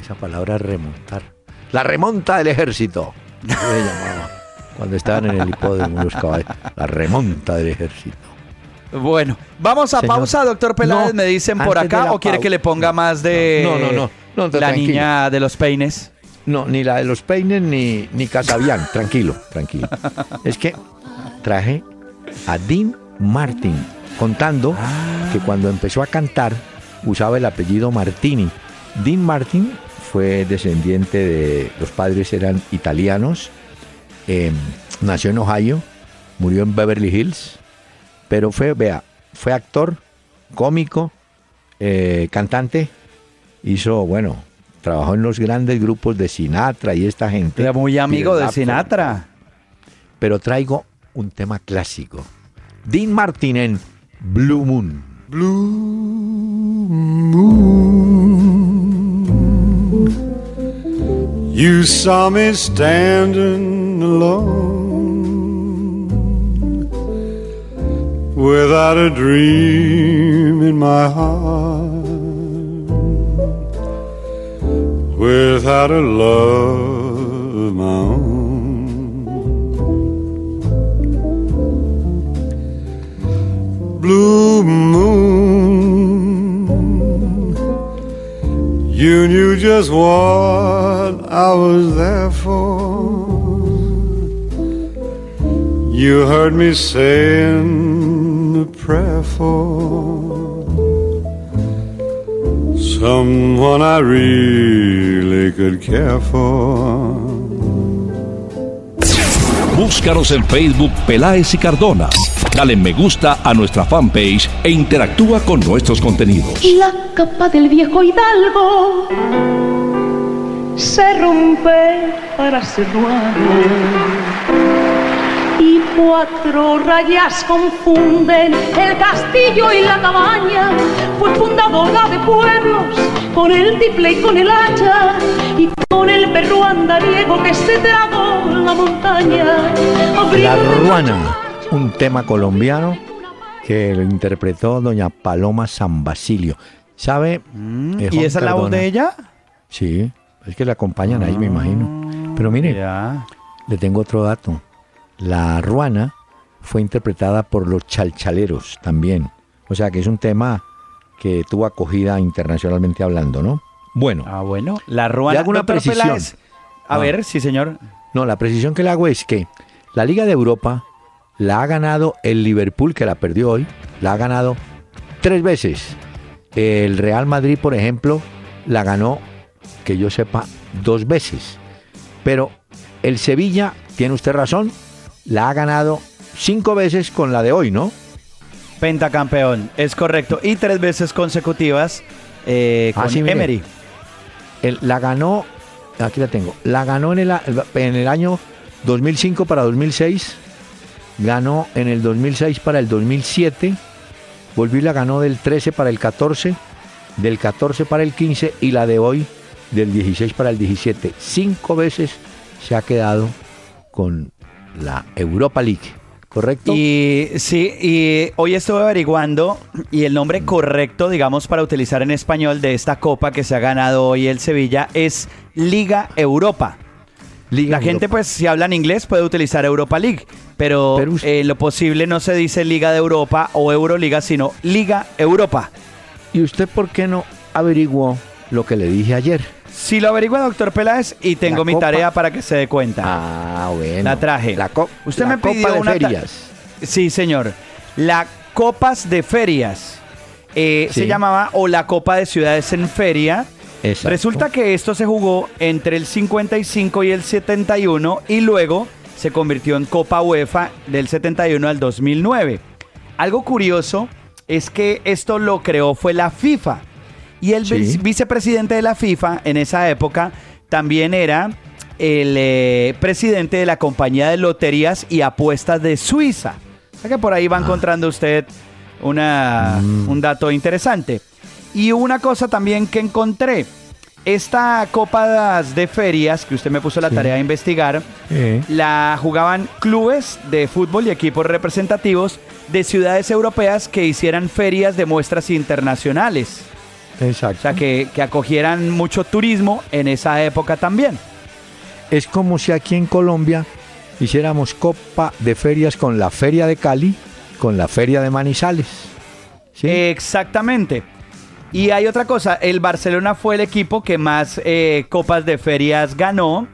Speaker 1: Esa palabra remontar. La remonta del ejército. Llamaba Cuando estaban en el hipódromo los caballos. La remonta del ejército.
Speaker 3: Bueno, vamos a
Speaker 1: Señor.
Speaker 3: pausa, doctor Peláez.
Speaker 1: No,
Speaker 3: me dicen por acá, o quiere que le ponga más de
Speaker 1: No, no, no, no, no,
Speaker 3: la
Speaker 1: tranquilo.
Speaker 3: niña de los peines.
Speaker 1: No, ni la de los peines ni, ni Casabian. Tranquilo, tranquilo. Es que traje a Dean Martin contando que cuando empezó a cantar usaba el apellido Martini. Dean Martin fue descendiente de. Los padres eran italianos. eh, nació en Ohio. Murió en Beverly Hills. Pero fue, vea, fue actor, cómico, eh, cantante. Hizo, bueno, trabajó en los grandes grupos de Sinatra y esta gente.
Speaker 3: Era muy amigo de. Sinatra.
Speaker 1: Pero traigo un tema clásico. Dean Martin en Blue Moon.
Speaker 7: You saw me standing alone without a dream in my heart, without a love of my own. Blue moon, you knew just what I was there for. You heard me saying a prayer for someone I really could care for.
Speaker 2: Búscanos en Facebook Peláez y Cardona. Dale me gusta a nuestra fanpage e interactúa con nuestros contenidos.
Speaker 4: La capa del viejo Hidalgo se rompe para ser nuevo y cuatro rayas confunden el castillo y la cabaña. Fue fundadora de pueblos con el tiple y con el hacha y con el perro andariego que se tragó la montaña.
Speaker 1: La Ruana, un tema colombiano que lo interpretó doña Paloma San Basilio. ¿Sabe? eh,
Speaker 3: ¿Y esa es la voz de ella?
Speaker 1: Sí, es que la acompañan ahí, me imagino. Pero mire,
Speaker 3: Ya.
Speaker 1: le tengo otro dato. La ruana fue interpretada por los chalchaleros también. O sea que es un tema que tuvo acogida internacionalmente hablando, ¿no? Bueno,
Speaker 3: Ah, bueno. La ruana.
Speaker 1: Le hago una
Speaker 3: Doctor
Speaker 1: precisión.
Speaker 3: Peláez. A
Speaker 1: Ah.
Speaker 3: ver, sí, señor.
Speaker 1: no, la precisión que le hago es que la Liga de Europa la ha ganado el Liverpool, que la perdió hoy, la ha ganado tres veces. El Real Madrid, por ejemplo, la ganó, que yo sepa, dos veces. Pero el Sevilla, tiene usted razón, la ha ganado cinco veces con la de hoy, ¿no?
Speaker 3: Pentacampeón, es correcto. Y tres veces consecutivas eh,
Speaker 1: Ah,
Speaker 3: con
Speaker 1: sí.
Speaker 3: Emery.
Speaker 1: El- la ganó, aquí la tengo, la ganó en el, en el año 2005 para 2006, ganó en el 2006 para el 2007, volvió y la ganó del 13 para el 14, del 14 para el 15 y la de hoy del 16 para el 17. Cinco veces se ha quedado con la Europa League, ¿correcto?
Speaker 3: Y sí, y hoy estuve averiguando y el nombre correcto, digamos, para utilizar en español de esta copa que se ha ganado hoy el Sevilla es Liga Europa.
Speaker 1: Liga
Speaker 3: La gente, pues, si hablan inglés, puede utilizar Europa League, pero, eh, lo posible no se dice Liga de Europa o Euroliga, sino Liga Europa.
Speaker 1: ¿Y usted por qué no averiguó lo que le dije ayer?
Speaker 3: Si lo averigua, doctor Peláez, y tengo
Speaker 1: La
Speaker 3: mi
Speaker 1: copa-
Speaker 3: tarea para que se dé cuenta.
Speaker 1: Ah, bueno.
Speaker 3: La traje.
Speaker 1: La, co-
Speaker 3: Usted
Speaker 1: la
Speaker 3: me pidió
Speaker 1: Copa de
Speaker 3: una ta-
Speaker 1: Ferias.
Speaker 3: Sí, señor. La Copas de Ferias. eh,
Speaker 1: Sí.
Speaker 3: Se llamaba o la Copa de Ciudades en Feria.
Speaker 1: Exacto.
Speaker 3: Resulta que esto se jugó entre el 55 y el 71 y luego se convirtió en Copa UEFA del 71 al 2009. Algo curioso es que esto lo creó fue la FIFA y el
Speaker 1: Sí.
Speaker 3: vice- vicepresidente de la FIFA en esa época también era el eh, presidente de la compañía de loterías y apuestas de Suiza. O sea que por ahí va encontrando usted una, un dato interesante. Y una cosa también que encontré. Esta Copa de Ferias, que usted me puso la
Speaker 1: Sí.
Speaker 3: tarea de investigar,
Speaker 1: Eh,
Speaker 3: la jugaban clubes de fútbol y equipos representativos de ciudades europeas que hicieran ferias de muestras internacionales.
Speaker 1: Exacto.
Speaker 3: O sea, que, que acogieran mucho turismo en esa época también.
Speaker 1: Es como si aquí en Colombia hiciéramos Copa de Ferias con la Feria de Cali, con la Feria de Manizales. ¿Sí?
Speaker 3: Exactamente. Y hay otra cosa, el Barcelona fue el equipo que más eh, copas de ferias ganó.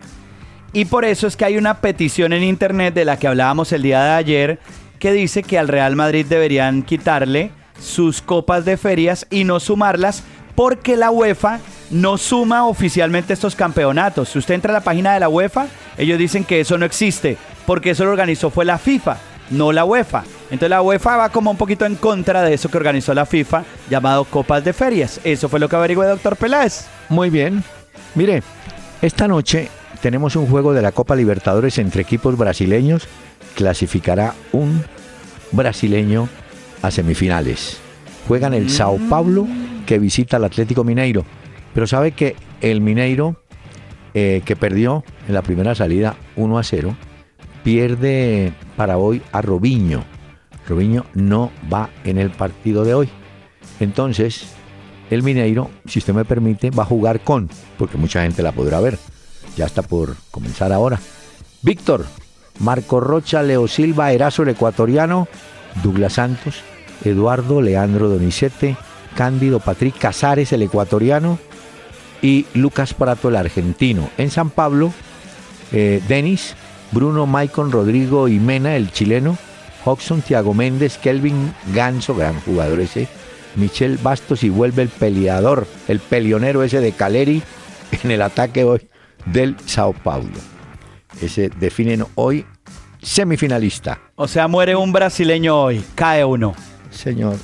Speaker 3: Y por eso es que hay una petición en internet de la que hablábamos el día de ayer que dice que al Real Madrid deberían quitarle sus copas de ferias y no sumarlas porque la UEFA no suma oficialmente estos campeonatos. Si usted entra a la página de la UEFA, ellos dicen que eso no existe porque eso lo organizó fue la FIFA, no la UEFA. Entonces la UEFA va como un poquito en contra de eso que organizó la FIFA llamado Copas de Ferias. Eso fue lo que averiguó el doctor Peláez.
Speaker 1: Muy bien. Mire, esta noche tenemos un juego de la Copa Libertadores entre equipos brasileños. Clasificará un brasileño a semifinales. Juegan el Sao Paulo que visita al Atlético Mineiro. Pero sabe que el Mineiro, eh, que perdió en la primera salida 1 a 0, pierde para hoy a Robinho. Robinho no va en el partido de hoy. Entonces, el Mineiro, si usted me permite, va a jugar con, porque mucha gente la podrá ver. Ya está por comenzar ahora. Víctor, Marco Rocha, Leo Silva, Erazo el ecuatoriano, Douglas Santos, Eduardo, Leandro Donizete, Cándido Patrick Casares el ecuatoriano y Lucas Prato el argentino. En San Pablo, eh, Denis, Bruno, Maicon, Rodrigo y Mena el chileno, Hodgson, Tiago Méndez, Kelvin Ganso, gran jugador ese, Michel Bastos y vuelve el peleador, el peleonero ese de Caleri en el ataque hoy del Sao Paulo. Ese definen hoy semifinalista.
Speaker 3: O sea, muere un brasileño hoy, cae uno.
Speaker 1: Señor,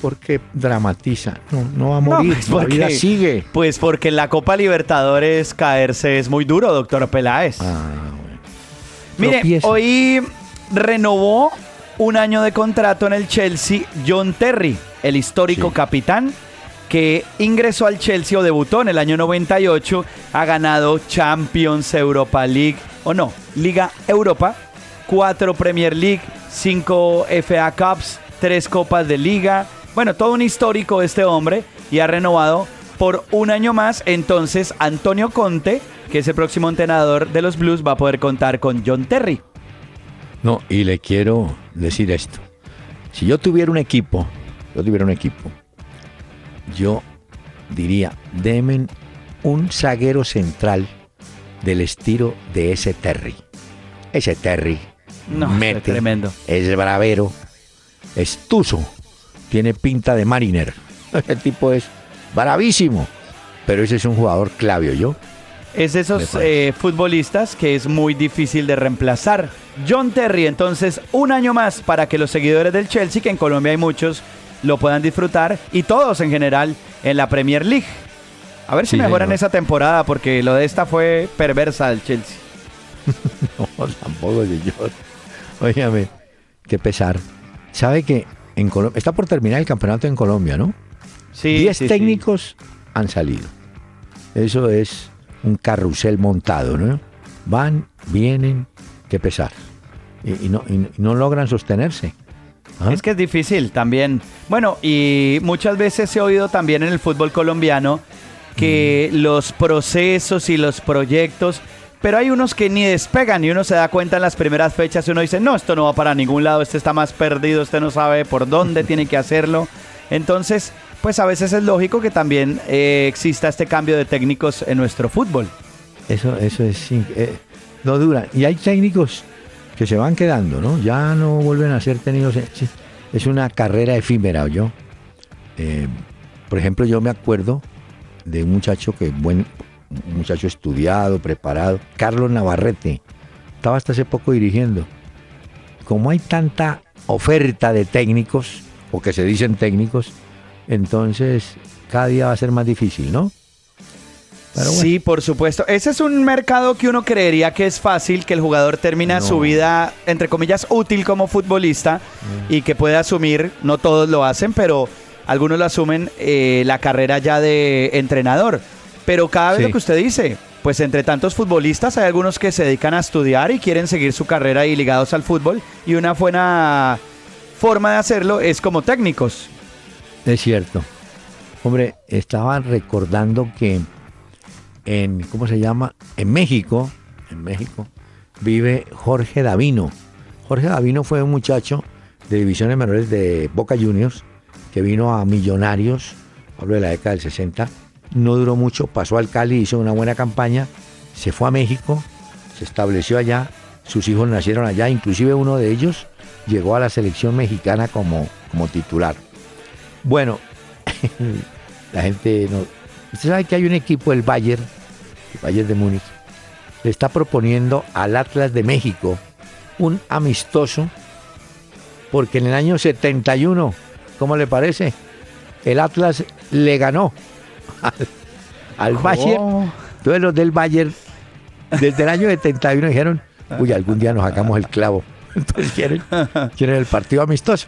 Speaker 1: ¿por qué dramatiza? No, no va a morir, la
Speaker 3: porque-
Speaker 1: vida sigue.
Speaker 3: Pues porque en la Copa Libertadores caerse es muy duro, doctor Peláez.
Speaker 1: Ah, bueno.
Speaker 3: Mire,
Speaker 1: Tropieza.
Speaker 3: hoy renovó un año de contrato en el Chelsea John Terry, el histórico
Speaker 1: Sí.
Speaker 3: capitán que ingresó al Chelsea o debutó en el año 98, ha ganado Champions, Europa League, o no, Liga Europa, cuatro Premier League, cinco FA Cups, tres Copas de Liga, bueno, todo un histórico este hombre y ha renovado por un año más, entonces Antonio Conte, que es el próximo entrenador de los Blues, va a poder contar con John Terry.
Speaker 1: No, y le quiero decir esto. Si yo tuviera un equipo, yo tuviera un equipo, yo diría, demen un zaguero central del estilo de ese Terry. Ese Terry
Speaker 3: No,
Speaker 1: mete,
Speaker 3: tremendo.
Speaker 1: es bravero, es tuso, tiene pinta de mariner. Ese tipo es bravísimo, pero ese es un jugador clave, yo.
Speaker 3: Es de esos eh, futbolistas que es muy difícil de reemplazar. John Terry, entonces, un año más para que los seguidores del Chelsea, que en Colombia hay muchos, lo puedan disfrutar y todos en general en la Premier League. A ver si
Speaker 1: Sí,
Speaker 3: mejoran
Speaker 1: señor.
Speaker 3: esa temporada porque lo de esta fue perversa del Chelsea.
Speaker 1: No, tampoco, señor. Óigame, qué pesar. ¿Sabe que en Colombia está por terminar el campeonato en Colombia, ¿no?
Speaker 3: Sí,
Speaker 1: Diez
Speaker 3: sí, sí.
Speaker 1: técnicos han salido. Eso es un carrusel montado, ¿no? Van, vienen, qué pesar. Y, y no, y no logran sostenerse. ¿Ah?
Speaker 3: Es que es difícil también. Bueno, y muchas veces he oído también en el fútbol colombiano que los procesos y los proyectos, pero hay unos que ni despegan y uno se da cuenta en las primeras fechas y uno dice, no, esto no va para ningún lado, este está más perdido, este no sabe por dónde tiene que hacerlo. Entonces, pues a veces es lógico que también eh, exista este cambio de técnicos en nuestro fútbol.
Speaker 1: Eso, eso es. eh, dura. Y hay técnicos que se van quedando, ¿no? Ya no vuelven a ser eh, sí, Es una carrera efímera, yo. por ejemplo, yo me acuerdo de un muchacho que, buen, un muchacho estudiado, preparado, Carlos Navarrete. Estaba hasta hace poco dirigiendo. Como hay tanta oferta de técnicos, o que se dicen técnicos, entonces cada día va a ser más difícil, ¿no? Bueno.
Speaker 3: Sí, por supuesto. Ese es un mercado que uno creería que es fácil, que el jugador termina
Speaker 1: No.
Speaker 3: su vida, entre comillas, útil como futbolista
Speaker 1: Mm.
Speaker 3: y que puede asumir, no todos lo hacen, pero algunos lo asumen, eh, la carrera ya de entrenador. Pero cada vez
Speaker 1: Sí.
Speaker 3: lo que usted dice, pues entre tantos futbolistas hay algunos que se dedican a estudiar y quieren seguir su carrera y ligados al fútbol y una buena forma de hacerlo es como técnicos.
Speaker 1: Es cierto. Hombre, estaba recordando que en, ¿cómo se llama? En México, en México, vive Jorge Davino. Jorge Davino fue un muchacho de divisiones menores de Boca Juniors que vino a Millonarios, hablo de la década del 60, no duró mucho, pasó al Cali, hizo una buena campaña, se fue a México, se estableció allá, sus hijos nacieron allá, inclusive uno de ellos llegó a la selección mexicana como, como titular. Bueno, la gente no. Usted sabe que hay un equipo, el Bayern, el Bayern de Múnich, le está proponiendo al Atlas de México un amistoso, porque en el año 71, ¿cómo le parece? El Atlas le ganó al, al Bayern. Entonces los del Bayern, desde el año 71 dijeron, uy, algún día nos sacamos el clavo. Entonces quieren, quieren el partido amistoso.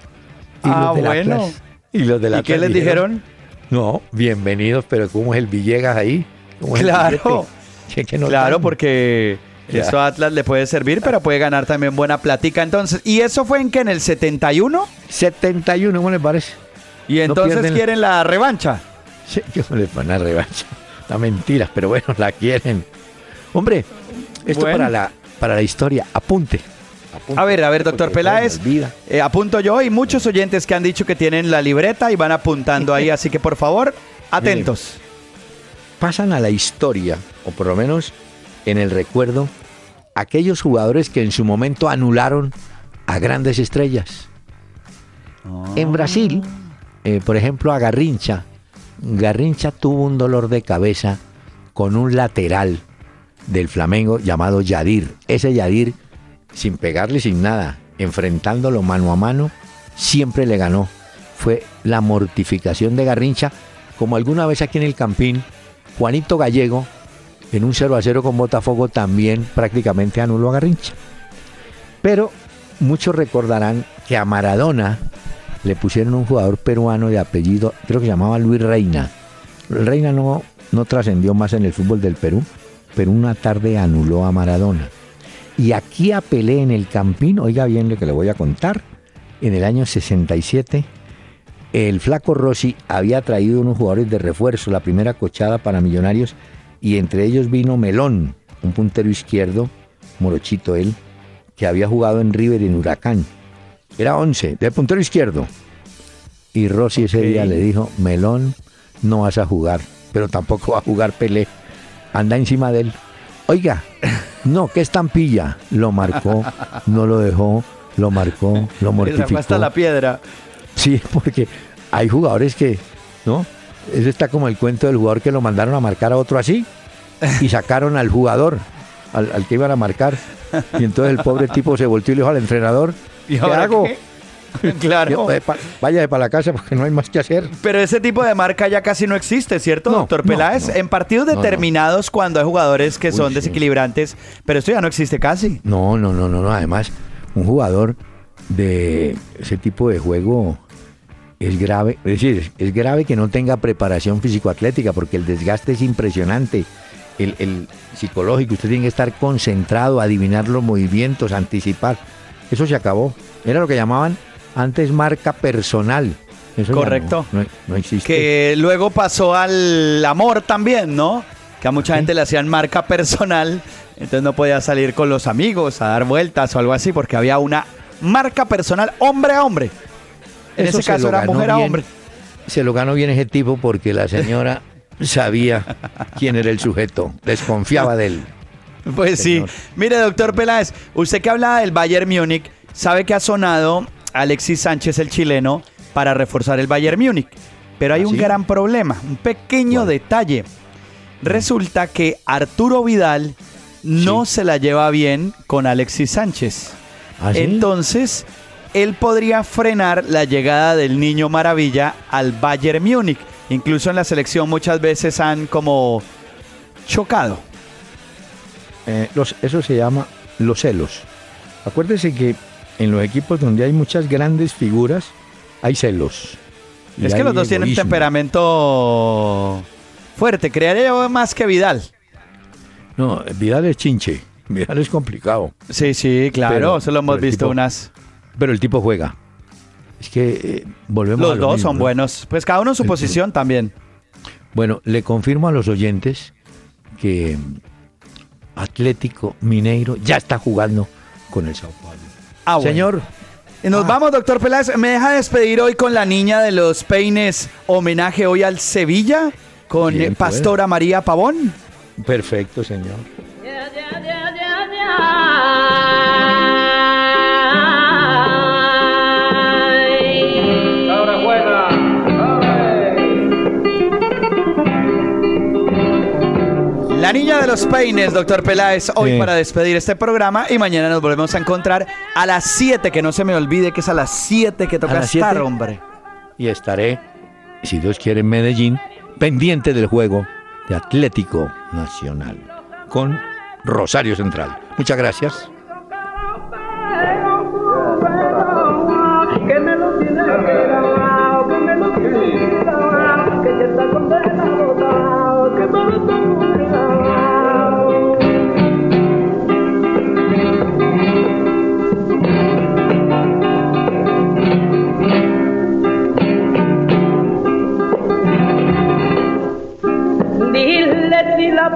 Speaker 1: Y
Speaker 3: Ah, bueno.
Speaker 1: Atlas- y los del
Speaker 3: ¿Y qué les dijeron?
Speaker 1: no, bienvenidos, pero ¿cómo es el Villegas ahí? ¿Cómo es el
Speaker 3: Claro.
Speaker 1: Que- no
Speaker 3: Claro,
Speaker 1: tan-
Speaker 3: porque
Speaker 1: Ya.
Speaker 3: esto a Atlas le puede servir, pero puede ganar también buena platica. Entonces, ¿y eso fue en que en el 71?
Speaker 1: 71, ¿cómo le parece?
Speaker 3: Y entonces quieren la revancha.
Speaker 1: Sí, que no les van a revancha. Está mentiras, pero bueno, la quieren. Hombre, esto
Speaker 3: Bueno.
Speaker 1: para, la, para la historia, apunte. apunte,
Speaker 3: A ver, a ver, doctor Peláez. eh, apunto yo y muchos oyentes que han dicho que tienen la libreta y van apuntando ahí, así que por favor, atentos.
Speaker 1: Pasan a la historia, o por lo menos en el recuerdo, aquellos jugadores que en su momento anularon a grandes estrellas. En Brasil, eh, por ejemplo, a Garrincha. Garrincha tuvo un dolor de cabeza con un lateral del Flamengo llamado Yadir. Ese Yadir, sin pegarle, sin nada, enfrentándolo mano a mano, siempre le ganó. Fue la mortificación de Garrincha, como alguna vez aquí en el Campín, Juanito Gallego, en un 0 a 0 con Botafogo, también prácticamente anuló a Garrincha. Pero muchos recordarán que a Maradona le pusieron un jugador peruano de apellido, creo que se llamaba Luis Reina. Reina no, no trascendió más en el fútbol del Perú, pero una tarde anuló a Maradona. Y aquí a Pelé en el Campín, oiga bien lo que le voy a contar, en el año 67, el flaco Rossi había traído unos jugadores de refuerzo, la primera cochada para Millonarios, y entre ellos vino Melón, un puntero izquierdo, morochito él, que había jugado en River y en Huracán. Era 11, de puntero izquierdo. Y Rossi ese día le dijo, Melón, no vas a jugar, pero tampoco va a jugar Pelé. Anda encima de él. Oiga, no, qué estampilla. Lo marcó, no lo dejó, lo marcó, lo mortificó.
Speaker 3: hasta la piedra.
Speaker 1: Sí, porque hay jugadores que, ¿no? Eso está como el cuento del jugador que lo mandaron a marcar a otro así y sacaron al jugador, al, al que iban a marcar. Y entonces el pobre tipo se volteó y le dijo al entrenador,
Speaker 3: ¿Y
Speaker 1: ¿qué
Speaker 3: ahora
Speaker 1: hago?
Speaker 3: qué? Claro.
Speaker 1: Yo, "Eh, para la casa porque no hay más que hacer.
Speaker 3: Pero ese tipo de marca ya casi no existe, ¿cierto,
Speaker 1: No,
Speaker 3: doctor Peláez?
Speaker 1: no.
Speaker 3: En partidos determinados, cuando hay jugadores que
Speaker 1: Uy,
Speaker 3: son
Speaker 1: sí.
Speaker 3: desequilibrantes, pero esto ya no existe casi.
Speaker 1: No, no, no, no, no. Además, un jugador de ese tipo de juego es grave. Es decir, es grave que no tenga preparación físico-atlética porque el desgaste es impresionante. El, el psicológico, usted tiene que estar concentrado, adivinar los movimientos, anticipar. Eso se acabó. Era lo que llamaban antes marca personal. Eso
Speaker 3: Correcto.
Speaker 1: No, no- no existe.
Speaker 3: Que luego pasó al amor también, ¿no? Que a mucha
Speaker 1: Sí.
Speaker 3: gente le hacían marca personal, entonces no podía salir con los amigos a dar vueltas o algo así, porque había una marca personal hombre a hombre. En
Speaker 1: Eso
Speaker 3: ese
Speaker 1: se
Speaker 3: caso era mujer a hombre.
Speaker 1: Se lo ganó bien ese tipo porque la señora sabía quién era el sujeto, desconfiaba de él.
Speaker 3: Pues
Speaker 1: Señor.
Speaker 3: sí. Mire, doctor Peláez, usted que hablaba del Bayern Múnich, sabe que ha sonado Alexis Sánchez, el chileno, para reforzar el Bayern Múnich. Pero hay
Speaker 1: ¿Ah,
Speaker 3: un
Speaker 1: sí?
Speaker 3: gran problema, un pequeño detalle. Resulta que Arturo Vidal no se la lleva bien con Alexis Sánchez.
Speaker 1: ¿Ah, sí?
Speaker 3: Entonces, él podría frenar la llegada del niño maravilla al Bayern Múnich. Incluso en la selección muchas veces han como chocado.
Speaker 1: Eh, los- eso se llama los celos. Acuérdese que en los equipos donde hay muchas grandes figuras, hay celos.
Speaker 3: Es que los dos tienen
Speaker 1: egoísmo.
Speaker 3: temperamento fuerte. Crearía yo más que Vidal.
Speaker 1: No, Vidal es chinche. Vidal es complicado.
Speaker 3: Sí, sí, claro.
Speaker 1: Pero-
Speaker 3: eso lo hemos visto
Speaker 1: tipo-
Speaker 3: unas.
Speaker 1: Pero el tipo juega. Es que eh, volvemos a
Speaker 3: Los
Speaker 1: lo
Speaker 3: dos
Speaker 1: mismo,
Speaker 3: son
Speaker 1: ¿no?
Speaker 3: buenos. Pues cada uno en su
Speaker 1: El-
Speaker 3: posición también.
Speaker 1: Bueno, le confirmo a los oyentes que Atlético Mineiro ya está jugando con el Sao Paulo.
Speaker 3: Ah, bueno.
Speaker 1: Señor,
Speaker 3: Y nos
Speaker 1: Ah.
Speaker 3: vamos, doctor Peláez. ¿Me deja despedir hoy con la niña de los peines? Homenaje hoy al Sevilla con
Speaker 1: Bien,
Speaker 3: eh, Pastora María Pavón.
Speaker 1: perfecto, señor.
Speaker 3: La niña de los peines, doctor Peláez, hoy
Speaker 1: Sí.
Speaker 3: para despedir este programa y mañana nos volvemos a encontrar a las 7, que no se me olvide que es a las 7 que toca
Speaker 1: ¿A las
Speaker 3: estar,
Speaker 1: 7?
Speaker 3: hombre.
Speaker 1: y estaré, si Dios quiere, en Medellín, pendiente del juego de Atlético Nacional con Rosario Central. Muchas gracias.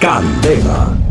Speaker 2: Candela.